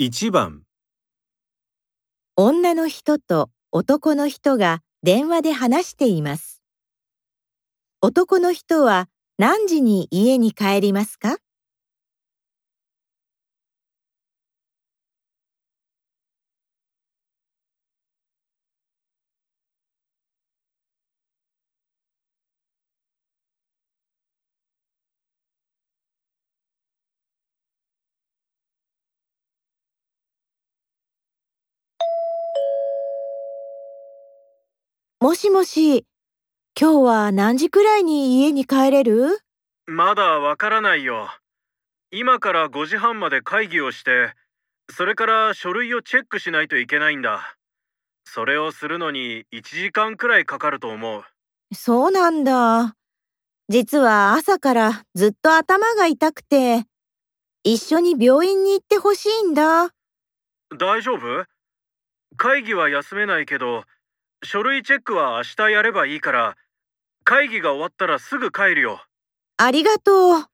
1番女の人と男の人が電話で話しています。男の人は何時に家に帰りますか？もしもし、今日は何時くらいに家に帰れる？まだわからないよ。今から5時半まで会議をして、それから書類をチェックしないといけないんだ。それをするのに1時間くらいかかると思う。そうなんだ。実は朝からずっと頭が痛くて、一緒に病院に行ってほしいんだ。大丈夫？会議は休めないけど、書類チェックは明日やればいいから、会議が終わったらすぐ帰るよ。ありがとう。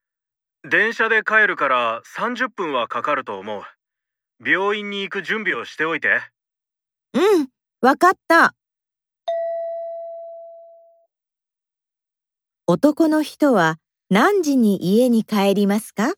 電車で帰るから30分はかかると思う。病院に行く準備をしておいて。うん、わかった。男の人は何時に家に帰りますか？